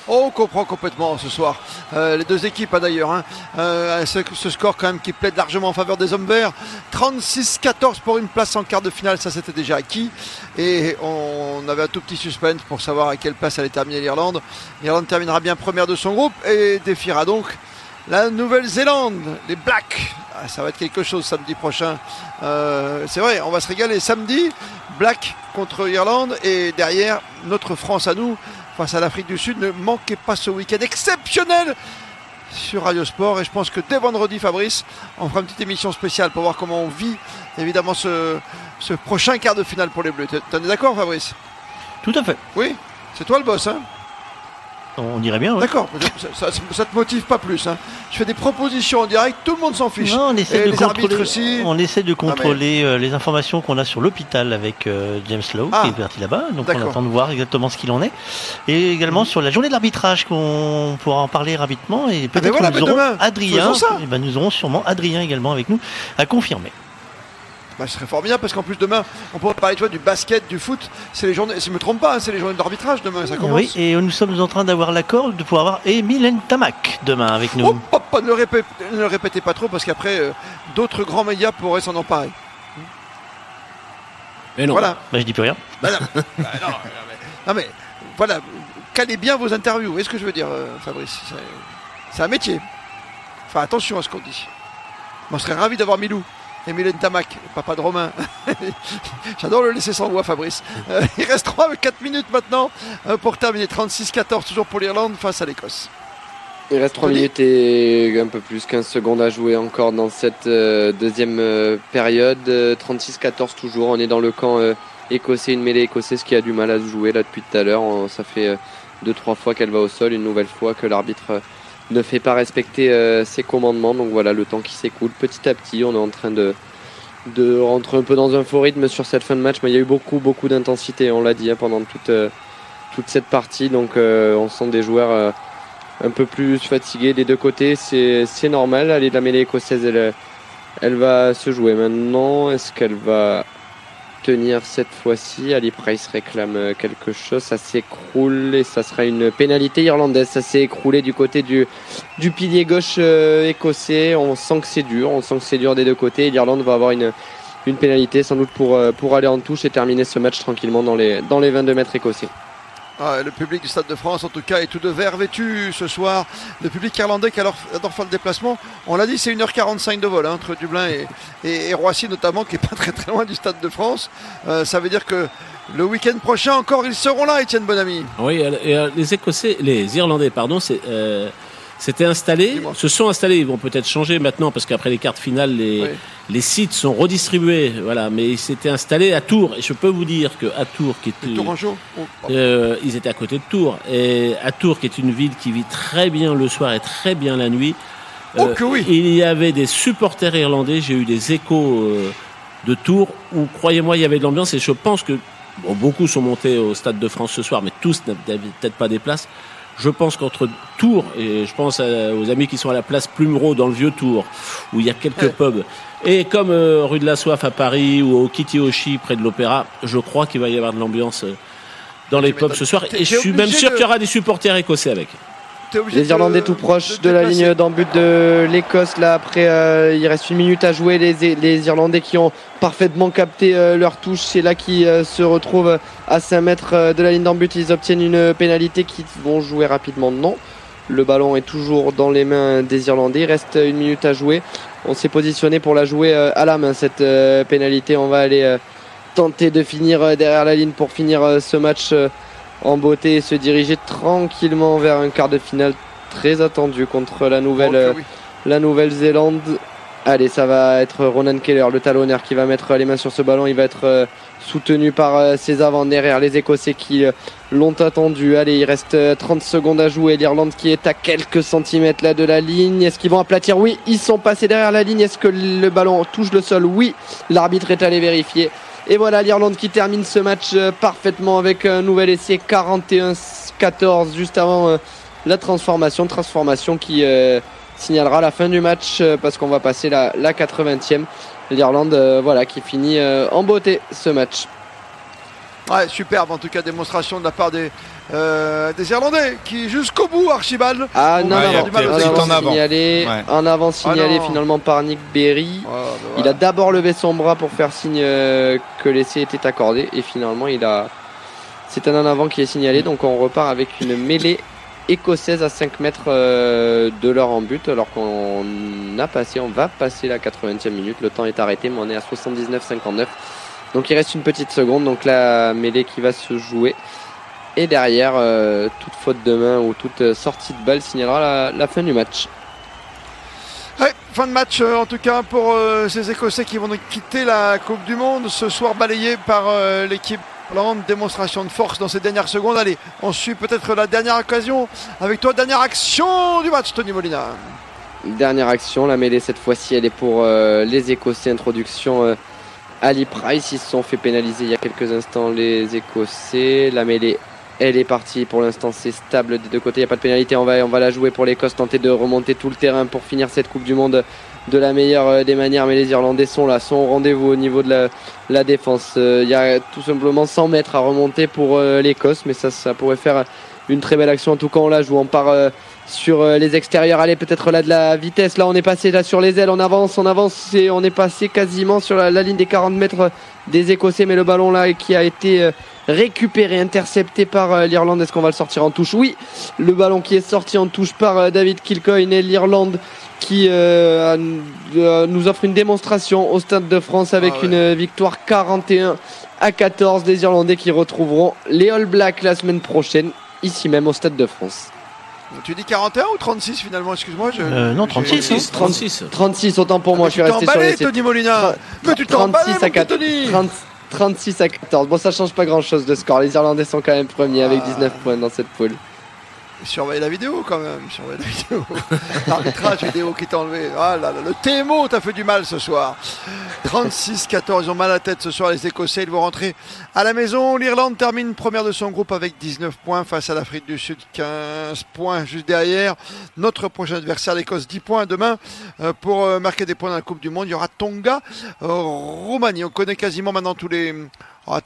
On comprend complètement ce soir. les deux équipes, hein, d'ailleurs. Hein. ce, score quand même qui plaide largement en faveur des hommes verts. 36-14 pour une place en quart de finale, ça c'était déjà acquis. Et on avait un tout petit suspense pour savoir à quelle place allait terminer l'Irlande. L'Irlande terminera bien première de son groupe et défiera donc la Nouvelle-Zélande, les Blacks. Ah, ça va être quelque chose samedi prochain. Euh, c'est vrai, on va se régaler samedi. Black contre Irlande et derrière notre France à nous face à l'Afrique du Sud. Ne manquez pas ce week-end exceptionnel sur Radio Sport et je pense que dès vendredi Fabrice on fera une petite émission spéciale pour voir comment on vit évidemment ce, ce prochain quart de finale pour les Bleus. T'en es d'accord Fabrice? Tout à fait. Oui, c'est toi le boss hein? On dirait bien. D'accord, ça, ça, te motive pas plus. Hein. Je fais des propositions en direct, tout le monde s'en fiche. on essaie de contrôler, On essaie de contrôler euh, les informations qu'on a sur l'hôpital avec euh, James Lowe, qui ah. est parti là-bas. Donc on attend de voir exactement ce qu'il en est. Et également mhm. sur la journée de l'arbitrage, qu'on pourra en parler rapidement. Et ah, peut-être que nous aurons Adrien. Et ben nous aurons sûrement Adrien également avec nous à confirmer. Bah, ce serait fort bien parce qu'en plus demain, on pourrait parler toi, du basket, du foot. C'est les journées, si je me trompe pas, hein, c'est les journées d'arbitrage demain. Ça commence. Oui, et nous sommes en train d'avoir l'accord de pouvoir avoir Emile Tamac demain avec nous. Oh, ne, le répétez, ne, le répétez, pas trop parce qu'après, euh, d'autres grands médias pourraient s'en emparer. Mais non. Voilà. Bah, je dis plus rien. Bah, bah, non, mais, voilà, calez bien vos interviews. Vous voyez ce que je veux dire, euh, Fabrice C'est un métier. Enfin, attention à ce qu'on dit. On serait ravi d'avoir Milou Emile Tamac, papa de Romain. J'adore le laisser sans voix, Fabrice. Euh, il reste 3 4 minutes maintenant euh, pour terminer. 36-14 toujours pour l'Irlande face à l'Écosse. Il reste 3 minutes et un peu plus, 15 secondes à jouer encore dans cette euh, deuxième période. 36-14 toujours, on est dans le camp écossais, une mêlée écossaise qui a du mal à se jouer là depuis tout à l'heure. Ça fait 2-3 fois qu'elle va au sol, une nouvelle fois que l'arbitre ne fait pas respecter euh, ses commandements. Donc voilà, le temps qui s'écoule petit à petit, on est en train de, de rentrer un peu dans un faux rythme sur cette fin de match. Mais il y a eu beaucoup, beaucoup d'intensité, on l'a dit, hein, pendant toute, euh, toute cette partie. Donc euh, on sent des joueurs un peu plus fatigués des deux côtés. C'est normal. Allez, la mêlée écossaise, elle, elle va se jouer maintenant. Est-ce qu'elle va cette fois-ci. Ali Price réclame quelque chose. Ça s'écroule et ça sera une pénalité irlandaise. Ça s'est écroulé du côté du, pilier gauche euh, écossais. On sent que c'est dur. On sent que c'est dur des deux côtés. L'Irlande va avoir une, pénalité sans doute pour, euh, pour aller en touche et terminer ce match tranquillement dans les, dans les 22 mètres écossais. Ah, le public du Stade de France, en tout cas, est tout de vert vêtu ce soir. Le public irlandais qui adore, faire le déplacement. On l'a dit, c'est 1h45 de vol hein, entre Dublin et, Roissy, notamment, qui est pas très très loin du Stade de France. Euh, ça veut dire que le week-end prochain encore, ils seront là, Étienne Bonamy. Oui, et, euh, les Écossais, les Irlandais, pardon, c'est. Euh, s'étaient installés, se sont installés, ils vont peut-être changer maintenant parce qu'après les cartes finales, les, les sites sont redistribués, voilà. Mais ils s'étaient installés à Tours et je peux vous dire que à Tours, qui est oh, euh, ils étaient à côté de Tours et à Tours, qui est une ville qui vit très bien le soir et très bien la nuit. Oh, euh, oui. Il y avait des supporters irlandais. J'ai eu des échos euh, de Tours où, croyez-moi, il y avait de l'ambiance et je pense que beaucoup sont montés au Stade de France ce soir, mais tous n'avaient peut-être pas des places. Je pense qu'entre Tours, et je pense aux amis qui sont à la place Plumereau dans le vieux Tours, où il y a quelques pubs, et comme euh, rue de la Soif à Paris ou au Kitioshi près de l'Opéra, je crois qu'il va y avoir de l'ambiance euh, dans les pubs ce soir. Et je suis même sûr qu'il y aura des supporters écossais avec. Les Irlandais tout proches de, la ligne d'en but de l'Écosse. Là, après, euh, il reste une minute à jouer. Les, Irlandais qui ont parfaitement capté euh, leur touche, c'est là qui euh, se retrouvent à 5 mètres de la ligne d'en but. Ils obtiennent une pénalité qui vont jouer rapidement. Non. Le ballon est toujours dans les mains des Irlandais. Il reste une minute à jouer. On s'est positionné pour la jouer à la main, cette pénalité. On va aller tenter de finir derrière la ligne pour finir ce match en beauté et se diriger tranquillement vers un quart de finale très attendu contre la nouvelle oh, la Nouvelle-Zélande. Allez, ça va être Ronan Keller, le talonneur, qui va mettre les mains sur ce ballon. Il va être euh, soutenu par euh, ses avants derrière les Écossais qui euh, l'ont attendu. Allez, il reste 30 secondes à jouer. L'Irlande qui est à quelques centimètres là de la ligne. Est-ce qu'ils vont aplatir? Oui, ils sont passés derrière la ligne. Est-ce que le ballon touche le sol? Oui, l'arbitre est allé vérifier. Et voilà l'Irlande qui termine ce match euh, parfaitement avec un nouvel essai 41-14 juste avant euh, la transformation. Transformation qui euh, signalera la fin du match parce qu'on va passer la, la 80e. L'Irlande voilà, qui finit en beauté ce match. Ouais, superbe en tout cas démonstration de la part des, euh, des Irlandais qui jusqu'au bout Archibald. Ah non, non, en avant signalé, en avant signalé ah finalement par Nick Berry. Ah, bah il a d'abord levé son bras pour faire signe euh, que l'essai était accordé et finalement il a. C'est un en avant qui est signalé donc on repart avec une mêlée écossaise à 5 mètres euh, de leur en but alors qu'on a passé, on va passer la 80e minute. Le temps est arrêté mais on est à 79-59. Donc il reste une petite seconde, donc la mêlée qui va se jouer. Et derrière, euh, toute faute de main ou toute euh, sortie de balle signalera la, fin du match. fin de match euh, en tout cas pour ces Écossais qui vont quitter la Coupe du Monde ce soir balayé par l'équipe Hollande. Démonstration de force dans ces dernières secondes. Allez, on suit peut-être la dernière occasion avec toi. Dernière action du match, Tony Molina. Dernière action, la mêlée cette fois-ci, elle est pour les Écossais. Introduction Ali Price. Ils se sont fait pénaliser il y a quelques instants les Écossais. La mêlée, elle est partie. Pour l'instant, c'est stable des deux côtés. Il n'y a pas de pénalité. On va, on va la jouer pour l'Écosse, tenter de remonter tout le terrain pour finir cette Coupe du Monde de la meilleure euh, des manières. Mais les Irlandais sont là, sont au rendez-vous au niveau de la, défense. Euh, il y a tout simplement 100 mètres à remonter pour euh, l'Écosse. Mais ça, ça pourrait faire une très belle action. En tout cas, on la joue. On part sur euh, les extérieurs. Allez, peut-être là de la vitesse. Là, on est passé là sur les ailes. On avance, on avance on est passé quasiment sur la, ligne des 40 mètres des Écossais. Mais le ballon là qui a été euh, récupéré, intercepté par euh, l'Irlande. Est-ce qu'on va le sortir en touche Oui, le ballon qui est sorti en touche par David Kilcoyne et l'Irlande qui nous offre une démonstration au Stade de France avec ah une victoire 41 à 14 des Irlandais qui retrouveront les All Blacks la semaine prochaine ici même au Stade de France. Tu dis 41 ou 36 finalement? Excuse-moi. Euh, non, 36, 36. 36, autant pour moi. je suis resté sur les Tony Molina. Mais tu t'en 36 à 4, 36 à 14. Bon, ça change pas grand chose de score. Les Irlandais sont quand même premiers avec 19 ah. points dans cette poule. Surveille la vidéo quand même, surveille la vidéo. L'arbitrage vidéo qui t'a enlevé. Ah là là, le TMO t'a fait du mal ce soir. 36-14, ils ont mal à la tête ce soir les Écossais, ils vont rentrer à la maison. L'Irlande termine première de son groupe avec 19 points face à l'Afrique du Sud, 15 points juste derrière. Notre prochain adversaire, l'Écosse, 10 points demain euh, pour euh, marquer des points dans la Coupe du Monde. Il y aura Tonga, euh, Roumanie. On connaît quasiment maintenant tous les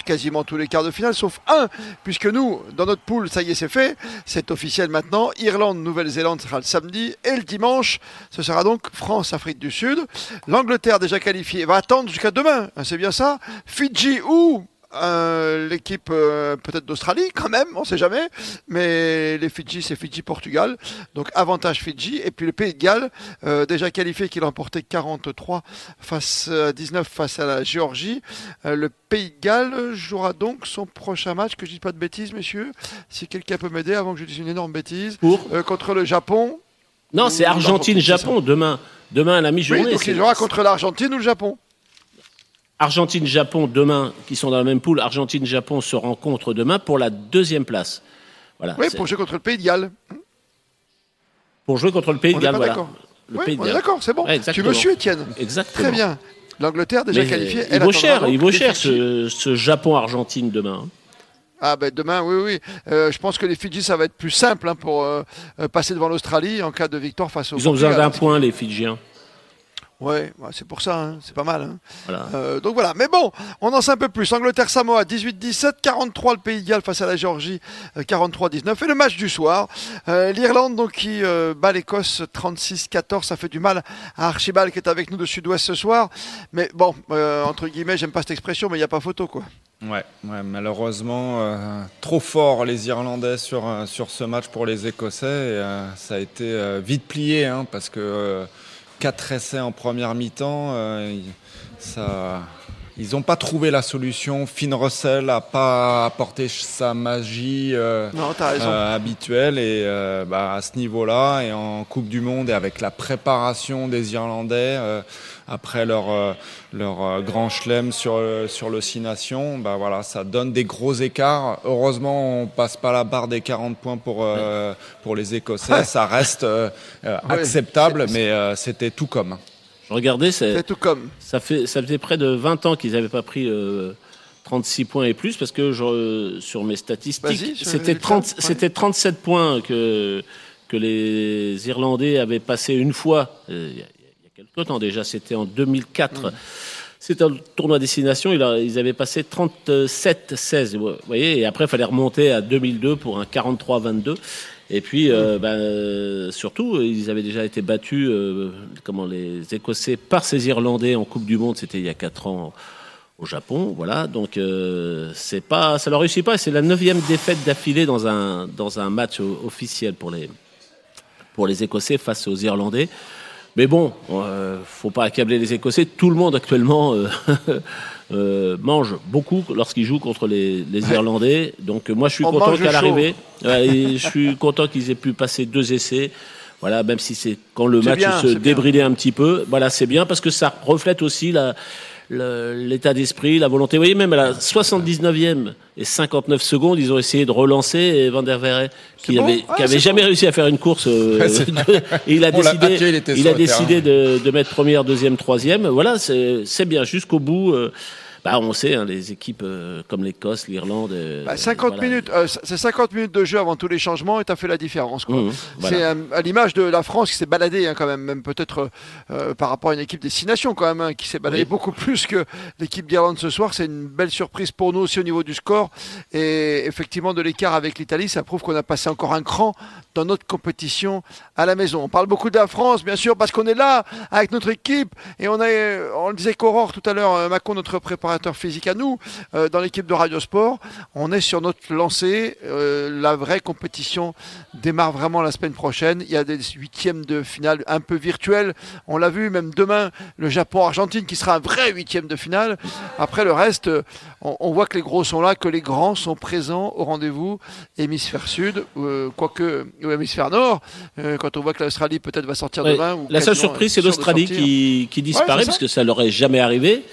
quasiment tous les quarts de finale, sauf un, puisque nous, dans notre poule, ça y est, c'est fait, c'est officiel maintenant. Irlande, Nouvelle-Zélande sera le samedi, et le dimanche, ce sera donc France, Afrique du Sud. L'Angleterre, déjà qualifiée, va attendre jusqu'à demain, hein, c'est bien ça. Fidji ou euh, l'équipe euh, peut-être d'Australie quand même, on sait jamais, mais les Fidji c'est Fidji-Portugal, donc avantage Fidji, et puis le Pays de Galles, euh, déjà qualifié qui a emporté 43 face à 19 face à la Géorgie, le Pays de Galles jouera donc son prochain match, que je dis pas de bêtises messieurs, si quelqu'un peut m'aider avant que je dise une énorme bêtise, contre le Japon. Non, c'est Argentine-Japon demain, demain à la mi-journée. Oui, donc il jouera contre l'Argentine ou le Japon Argentine-Japon demain, qui sont dans la même poule, Argentine-Japon se rencontrent demain pour la deuxième place. Voilà, oui, pour jouer contre le Pays de Galles. Pour jouer contre le Pays de Galles, voilà. Oui, on est d'accord, c'est bon. tu me suis, Étienne. Exactement. Très bien. L'Angleterre déjà qualifiée. Il vaut cher, il vaut cher ce, Japon-Argentine demain. Hein. Ah ben demain, oui, oui. Euh, je pense que les Fidji, ça va être plus simple hein, pour euh, euh, passer devant l'Australie en cas de victoire face aux. Ils ont besoin d'un point, les Fidjiens. Ouais, c'est pour ça, hein. c'est pas mal. Hein. Euh, donc voilà, mais bon, on en sait un peu plus. Angleterre-Samoa, 18-17, 43 le Pays de Galles face à la Géorgie, 43-19. Euh, Et le match du soir, euh, l'Irlande donc qui bat l'Écosse 36-14, ça fait du mal à Archibald qui est avec nous de Sud-Ouest ce soir. Mais bon, entre guillemets, j'aime pas cette expression, mais il n'y a pas photo quoi. Ouais, ouais malheureusement, trop fort les Irlandais sur, sur ce match pour les Écossais. ça a été vite plié, hein, parce que 4 essais en première mi-temps. Euh, ça, ils n'ont pas trouvé la solution. Finn Russell n'a pas apporté sa magie euh, euh, habituelle. Et bah, à ce niveau-là, et en Coupe du Monde, et avec la préparation des Irlandais, après leur, leur grand chelem sur, sur le Nations, bah, voilà, ça donne des gros écarts. Heureusement, on passe pas la barre des 40 points pour, pour les Écossais. Ça reste acceptable, mais c'était tout comme. Regardez, c'est tout comme. Ça, fait, ça faisait près de 20 ans qu'ils n'avaient pas pris 36 euh, points et plus, parce que je, sur mes statistiques, c'était 37 points que, que les Irlandais avaient passé une fois, euh, quelques temps déjà, c'était en 2004. Mm. C'était un tournoi destination, ils avaient passé 37-16, vous voyez, et après il fallait remonter à 2002 pour un 43-22. Et puis, euh, ben, surtout, ils avaient déjà été battus, euh, comment les Écossais, par ces Irlandais en Coupe du Monde. C'était il y a quatre ans au Japon, voilà. Donc, euh, c'est pas, ça leur réussit pas. C'est la neuvième défaite d'affilée dans un dans un match officiel pour les pour les Écossais face aux Irlandais. Mais bon, faut pas accabler les Écossais. Tout le monde actuellement euh, mange beaucoup lorsqu'ils jouent contre les, Irlandais. Donc moi je suis content qu'à l'arrivée, je suis content qu'ils aient pu passer deux essais. Voilà, même si c'est quand le match se débridait un petit peu. Voilà, c'est bien parce que ça reflète aussi la, l'état d'esprit, la volonté. Vous voyez, même à la 79e et 59 secondes, ils ont essayé de relancer Van der Verre, qui n'avait avait jamais réussi à faire une course. Euh, et il a décidé, il, a décidé de, de, mettre première, deuxième, troisième. Voilà, c'est bien jusqu'au bout. Euh, bah, on sait, hein, les équipes euh, comme l'Écosse, l'Irlande. 50 euh, bah, minutes, euh, c'est 50 minutes de jeu avant tous les changements et tu as fait la différence. Mmh, c'est à l'image de la France qui s'est baladée hein, quand même, même peut-être par rapport à une équipe des six nations quand même, hein, qui s'est baladée beaucoup plus que l'équipe d'Irlande ce soir. C'est une belle surprise pour nous aussi au niveau du score. Et effectivement, de l'écart avec l'Italie, ça prouve qu'on a passé encore un cran dans notre compétition à la maison. On parle beaucoup de la France, bien sûr, parce qu'on est là avec notre équipe et on le disait qu'Aurore tout à l'heure, euh, Macon, notre préparateur physique à nous, euh, dans l'équipe de Radio Sport, on est sur notre lancée. Euh, la vraie compétition démarre vraiment la semaine prochaine. Il y a des huitièmes de finale un peu virtuels. On l'a vu, même demain, le Japon-Argentine qui sera un vrai huitième de finale. Après le reste, on, voit que les gros sont là, que les grands sont présents au rendez-vous. Hémisphère sud, quoique ou hémisphère nord, quand on voit que l'Australie peut-être va sortir demain. la seule surprise, c'est l'Australie qui, qui, disparaît, parce que ça leur est jamais arrivé.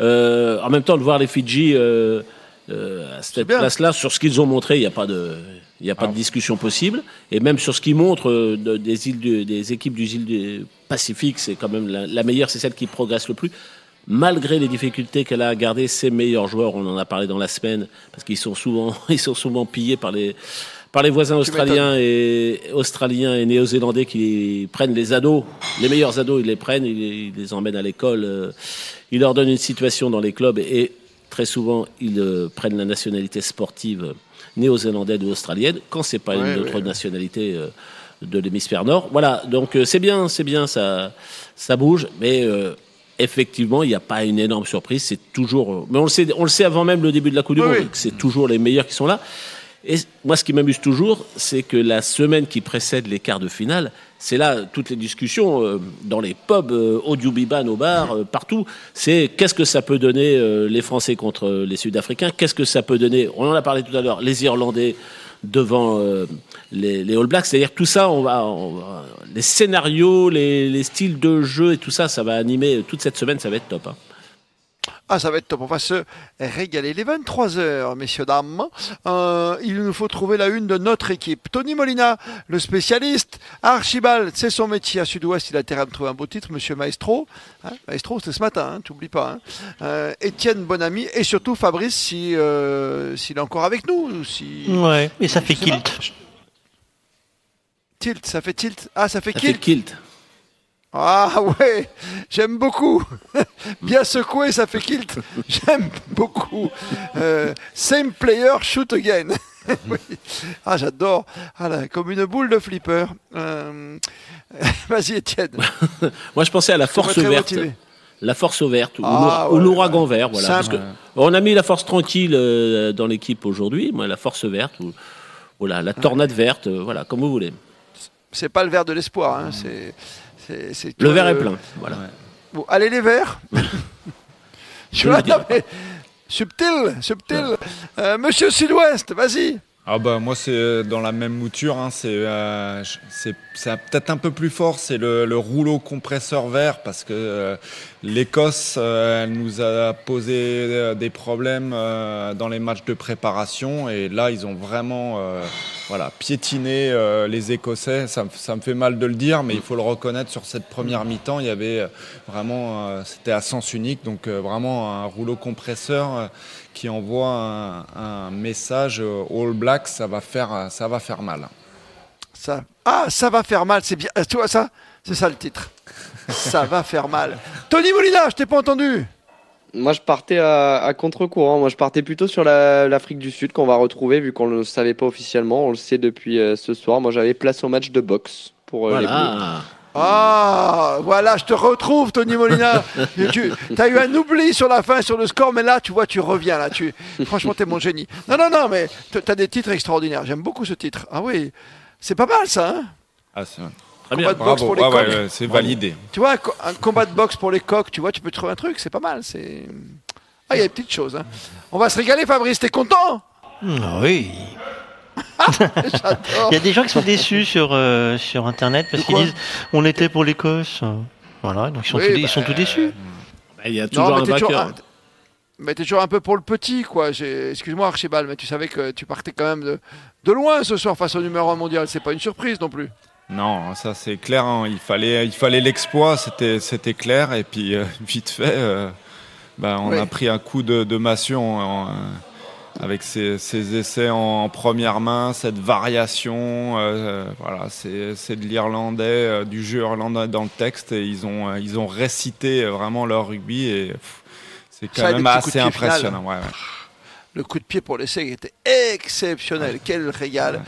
Euh, en même temps, de voir les Fidji euh, euh, à cette place-là, sur ce qu'ils ont montré, il n'y a pas de, il a pas de ah. discussion possible. Et même sur ce qu'ils montrent des îles, des équipes du îles du Pacifique, c'est quand même la, meilleure, c'est celle qui progresse le plus malgré les difficultés qu'elle a à garder ses meilleurs joueurs, on en a parlé dans la semaine, parce qu'ils sont souvent, ils sont souvent pillés par les, par les voisins australiens et australiens et néo-zélandais qui prennent les ados, les meilleurs ados, ils les prennent, ils, les emmènent à l'école, euh, ils leur donnent une situation dans les clubs et très souvent ils euh, prennent la nationalité sportive néo-zélandaise ou australienne quand c'est pas une autre nationalité euh, de l'hémisphère nord. Voilà, donc c'est bien, c'est bien, ça, ça bouge, mais effectivement, il n'y a pas une énorme surprise. C'est toujours, mais on le sait, on le sait avant même le début de la Coupe du Monde, c'est toujours les meilleurs qui sont là. Et moi, ce qui m'amuse toujours, c'est que la semaine qui précède les quarts de finale, c'est là toutes les discussions euh, dans les pubs, euh, au Dubiban, au bar, euh, partout. C'est qu'est-ce que ça peut donner les Français contre les Sud-Africains? Qu'est-ce que ça peut donner? On en a parlé tout à l'heure. Les Irlandais devant les, les, All Blacks. C'est-à-dire tout ça, on va, les scénarios, les, les, styles de jeu et tout ça, ça va animer toute cette semaine. Ça va être top. Hein. Ah, ça va être top. On va se régaler. Les 23h, messieurs, dames. Euh, il nous faut trouver la une de notre équipe. Tony Molina, le spécialiste. Archibald, c'est son métier à Sud-Ouest. Il a intérêt à me trouver un beau titre. Monsieur Maestro. Hein, Maestro, c'était ce matin, hein, t'oublies pas. Hein. Euh, Étienne Bonami et surtout Fabrice, si, euh, s'il est encore avec nous. Si, ouais, et ça fait kilt. Tilt, ça fait tilt. Ah, ça fait ça kilt. Fait kilt. Ah ouais, j'aime beaucoup. Bien secoué, ça fait kilt. J'aime beaucoup. Euh, same player, shoot again. Ah, j'adore. Ah, comme une boule de flipper. Euh, vas-y, Étienne. Moi, je pensais à la force verte. La force verte ou ah, l'ouragan vert. Voilà. Parce que on a mis la force tranquille euh, dans l'équipe aujourd'hui. Moi, la force verte ou voilà, la tornade verte. Voilà, comme vous voulez. C'est pas le vert de l'espoir. Hein, c'est le verre est plein. Voilà. Bon, allez les verts. Je subtil, subtil. Euh, Monsieur Sud-Ouest, vas-y. Ah bah moi c'est euh, dans la même mouture, hein, c'est euh, peut-être un peu plus fort, c'est le, rouleau compresseur vert parce que l'Écosse elle nous a posé des problèmes dans les matchs de préparation et là ils ont vraiment voilà, piétiner euh, les Écossais. Ça, me fait mal de le dire, mais il faut le reconnaître. Sur cette première mi-temps, il y avait euh, vraiment, euh, c'était à sens unique, donc vraiment un rouleau compresseur qui envoie un, message All Blacks. Ça va faire, ça va faire mal. Ça, ah, ça va faire mal. C'est bien. Tu vois ça C'est ça le titre. ça va faire mal. Tony Molina, je t'ai pas entendu. Moi, je partais à, contre-courant. Moi, je partais plutôt sur l'Afrique du Sud qu'on va retrouver, vu qu'on ne le savait pas officiellement. On le sait depuis euh, ce soir. Moi, j'avais place au match de boxe pour euh, les Bleus. Ah, voilà, je te retrouve, Tony Molina. tu as eu un oubli sur la fin, sur le score, mais là, tu vois, tu reviens. Là, tu, franchement, t'es mon génie. Non, non, non, mais tu as des titres extraordinaires. J'aime beaucoup ce titre. Ah oui, c'est pas mal, ça. Hein? Ah, c'est Très bien. pour les c'est validé. Tu vois, un, combat de boxe pour les coqs, tu vois, tu peux trouver un truc, c'est pas mal. C'est ah, il y a des petites choses. Hein. On va se régaler, Fabrice. T'es content? Ah Oui. Il y a des gens qui sont déçus sur euh, sur internet parce qu'ils disent on était pour l'Écosse. Voilà, donc ils sont, tout, ils sont bah, tout déçus. Bah, il y a toujours un vainqueur. Mais t'es toujours un peu pour le petit, quoi. Excuse-moi, Archibald, mais tu savais que tu partais quand même de, de loin ce soir face au numéro 1 mondial. C'est pas une surprise non plus. Non, ça c'est clair. Hein. Il fallait, il fallait l'exploit, c'était, c'était clair. Et puis euh, vite fait, euh, bah, on a pris un coup de, de euh, avec ces, ces, essais en, première main, cette variation. voilà, c'est, de l'irlandais, du jeu irlandais dans le texte. Et ils ont, ils ont récité vraiment leur rugby et c'est quand même assez impressionnant. Ouais, le coup de pied pour l'essai était exceptionnel. Quel régal,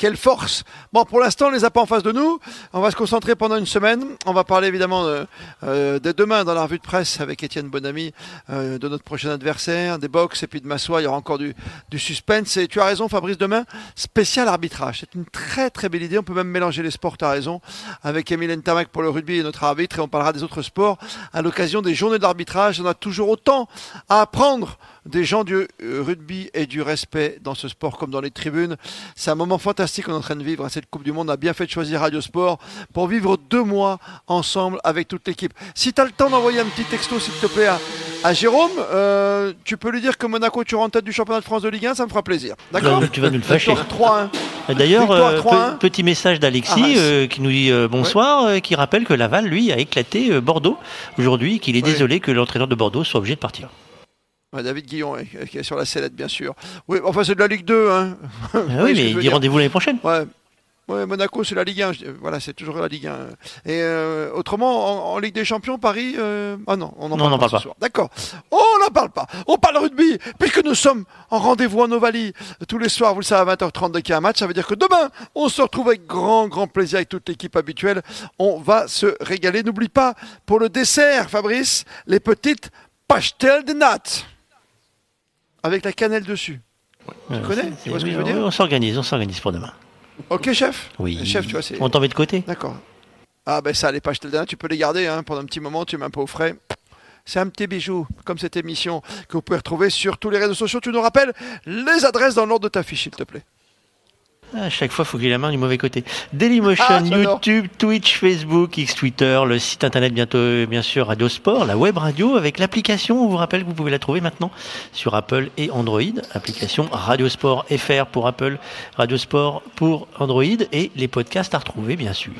quelle force. Bon, pour l'instant, on les a pas en face de nous. On va se concentrer pendant une semaine. On va parler évidemment de, euh, dès demain dans la revue de presse avec Étienne Bonamy euh, de notre prochain adversaire, des box et puis de Massois. Il y aura encore du, suspense. Et tu as raison, Fabrice. Demain, spécial arbitrage. C'est une très très belle idée. On peut même mélanger les sports. Tu as raison. Avec Emile Ntamak pour le rugby et notre arbitre. Et on parlera des autres sports à l'occasion des journées d'arbitrage. On a toujours autant à apprendre des gens du euh, rugby et du respect dans ce sport comme dans les tribunes. C'est un moment fantastique qu'on est en train de vivre à cette Coupe du Monde. On a bien fait de choisir Radio Sport pour vivre deux mois ensemble avec toute l'équipe. Si tu as le temps d'envoyer un petit texto, s'il te plaît, à, Jérôme, euh, tu peux lui dire que Monaco, tu en tête du championnat de France de Ligue 1, ça me fera plaisir. D'accord Tu vas nous le fâcher. 3-1. D'ailleurs, euh, petit message d'Alexis ah, qui nous dit bonsoir, qui rappelle que Laval, lui, a éclaté Bordeaux aujourd'hui, qu'il est désolé que l'entraîneur de Bordeaux soit obligé de partir. David Guillon qui est sur la sellette, bien sûr. Oui, enfin, c'est de la Ligue 2. Hein. Ah oui, mais il dit rendez-vous l'année prochaine. Ouais. Ouais, Monaco, c'est la Ligue 1. Voilà, c'est toujours la Ligue 1. Et euh, autrement, en, Ligue des Champions, Paris. Euh, ah non, on n'en parle, pas, D'accord. Oh, on n'en parle pas. On parle rugby. Puisque nous sommes en rendez-vous en Ovalie tous les soirs, vous le savez, à 20h30 dès qu'il y a un match. Ça veut dire que demain, on se retrouve avec grand, grand plaisir avec toute l'équipe habituelle. On va se régaler. N'oublie pas, pour le dessert, Fabrice, les petites pastels de nattes avec la cannelle dessus. Tu connais tu vois ce que je veux dire On s'organise, on s'organise pour demain. Ok, chef Oui. Chef, tu vois, on t'en met de côté D'accord. Ah, ben ça, les pages tu peux les garder hein, pendant un petit moment, tu mets un peu au frais. C'est un petit bijou, comme cette émission que vous pouvez retrouver sur tous les réseaux sociaux. Tu nous rappelles les adresses dans l'ordre de ta fiche, s'il te plaît. À chaque fois, il faut qu'il ait la main du mauvais côté. Dailymotion, ah, YouTube, Twitch, Facebook, X Twitter, le site internet bientôt, bien sûr, Radio Sport, la web radio avec l'application. On vous rappelle que vous pouvez la trouver maintenant sur Apple et Android. Application Radio Sport FR pour Apple, Radio Sport pour Android et les podcasts à retrouver, bien sûr.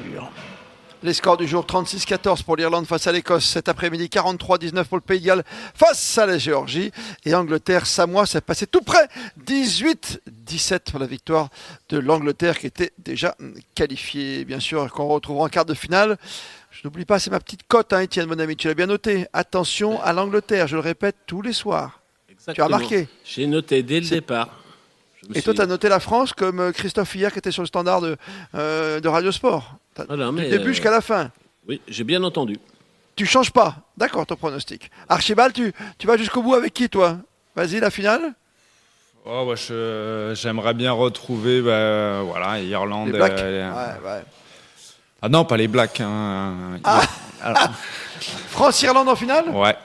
Les scores du jour 36-14 pour l'Irlande face à l'Écosse cet après-midi, 43-19 pour le Pays de Galles face à la Géorgie et Angleterre, Samoa, c'est passé tout près, 18-17 pour la victoire de l'Angleterre qui était déjà qualifiée, bien sûr, qu'on retrouvera en quart de finale. Je n'oublie pas, c'est ma petite cote, hein, Étienne, mon ami, tu l'as bien noté. Attention à l'Angleterre, je le répète tous les soirs. Tu as remarqué J'ai noté dès le départ. Et toi, tu as noté la France comme euh, Christophe hier qui était sur le standard de, euh, de Radio Sport. du début euh, jusqu'à la fin. Oui, j'ai bien entendu. Tu changes pas. D'accord, ton pronostic. Archibald, tu, tu vas jusqu'au bout avec qui, toi? Vas-y, la finale? Oh, bah, J'aimerais bien retrouver bah, voilà, Irlande. Les ouais, Ah non, pas les Blacks. Hein. Ah. France-Irlande en finale? Ouais.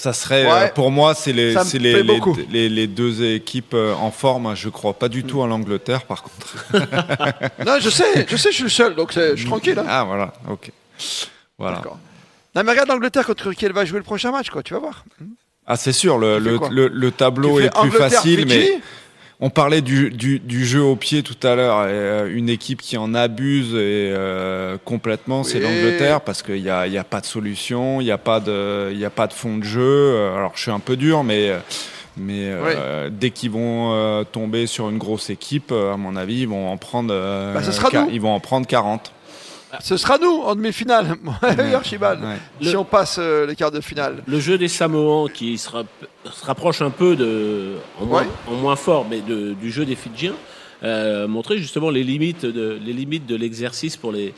Ça serait, euh, pour moi, c'est les, les, les, les, deux équipes euh, en forme. Je crois pas du tout à l'Angleterre, par contre. non, je sais, je sais, je suis le seul, donc je suis tranquille. Hein. Ah, voilà, ok. Voilà. Non, mais regarde l'Angleterre contre qui elle va jouer le prochain match, quoi, tu vas voir. Ah, c'est sûr, le, le, le, tableau est plus facile, mais on parlait du, du, jeu au pied tout à l'heure. Euh, une équipe qui en abuse et, euh, complètement, c'est l'Angleterre parce qu'il n'y a, y a pas de solution, il n'y a, pas de, y a pas de fond de jeu. Euh, alors je suis un peu dur, mais, mais dès qu'ils vont tomber sur une grosse équipe, à mon avis, ils vont en prendre, bah, ils vont en prendre 40. Ce sera nous en demi-finale, Archibald, si on passe euh, les quarts de finale. Le jeu des Samoans qui se, rapproche un peu de, en, moins, fort, mais du jeu des Fidjiens, euh, montrer justement les limites de, les limites de l'exercice pour les,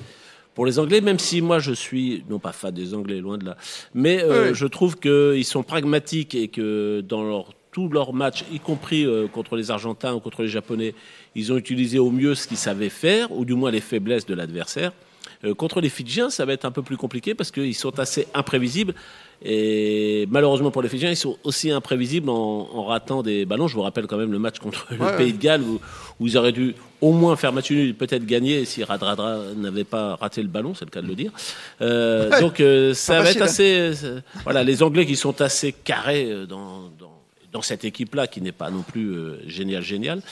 pour les Anglais, même si moi je suis, non pas fan des Anglais, loin de là, mais euh, je trouve qu'ils sont pragmatiques et que dans leur, tous leurs matchs, y compris euh, contre les Argentins ou contre les Japonais, ils ont utilisé au mieux ce qu'ils savaient faire, ou du moins les faiblesses de l'adversaire. Euh, contre les Fidjiens, ça va être un peu plus compliqué parce qu'ils sont assez imprévisibles. Et malheureusement pour les Fidjiens, ils sont aussi imprévisibles en, ratant des ballons. Je vous rappelle quand même le match contre le Pays de Galles où, ils auraient dû au moins faire match nul, peut-être gagner si Radradra n'avait pas raté le ballon, c'est le cas de le dire. Euh, donc euh, ça va être assez. voilà, les Anglais qui sont assez carrés dans, dans cette équipe-là, qui n'est pas non plus génial, génial,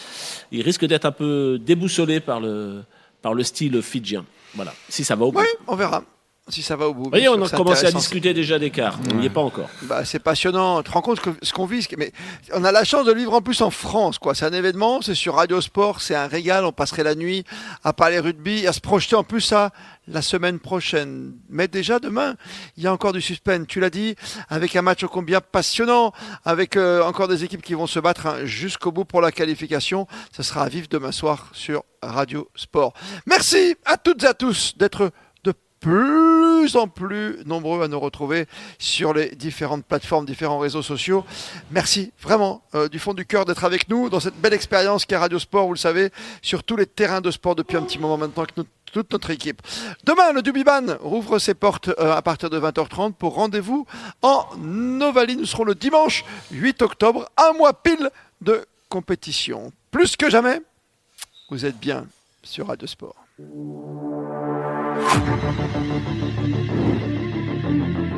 ils risquent d'être un peu déboussolés par le, par le style fidjien. Voilà, si ça va au bout. Oui, on verra. Si ça va au bout. Vous voyez, on a commencé à discuter déjà d'écart. On n'y est pas encore. Bah, c'est passionnant. Tu te rends compte que, ce qu'on vit Mais on a la chance de le vivre en plus en France. quoi. C'est un événement, c'est sur Radio Sport, c'est un régal. On passerait la nuit à parler rugby, à se projeter en plus ça la semaine prochaine. Mais déjà demain, il y a encore du suspense. Tu l'as dit, avec un match au combien passionnant, avec euh, encore des équipes qui vont se battre hein, jusqu'au bout pour la qualification. Ce sera à vivre demain soir sur Radio Sport. Merci à toutes et à tous d'être plus en plus nombreux à nous retrouver sur les différentes plateformes, différents réseaux sociaux. Merci vraiment euh, du fond du cœur d'être avec nous dans cette belle expérience qu'est Radio Sport, vous le savez, sur tous les terrains de sport depuis un petit moment maintenant que toute notre équipe. Demain, le Dubiban rouvre ses portes euh, à partir de 20h30 pour rendez-vous en Ovalie. Nous serons le dimanche 8 octobre, un mois pile de compétition. Plus que jamais, vous êtes bien sur Radio Sport. thank you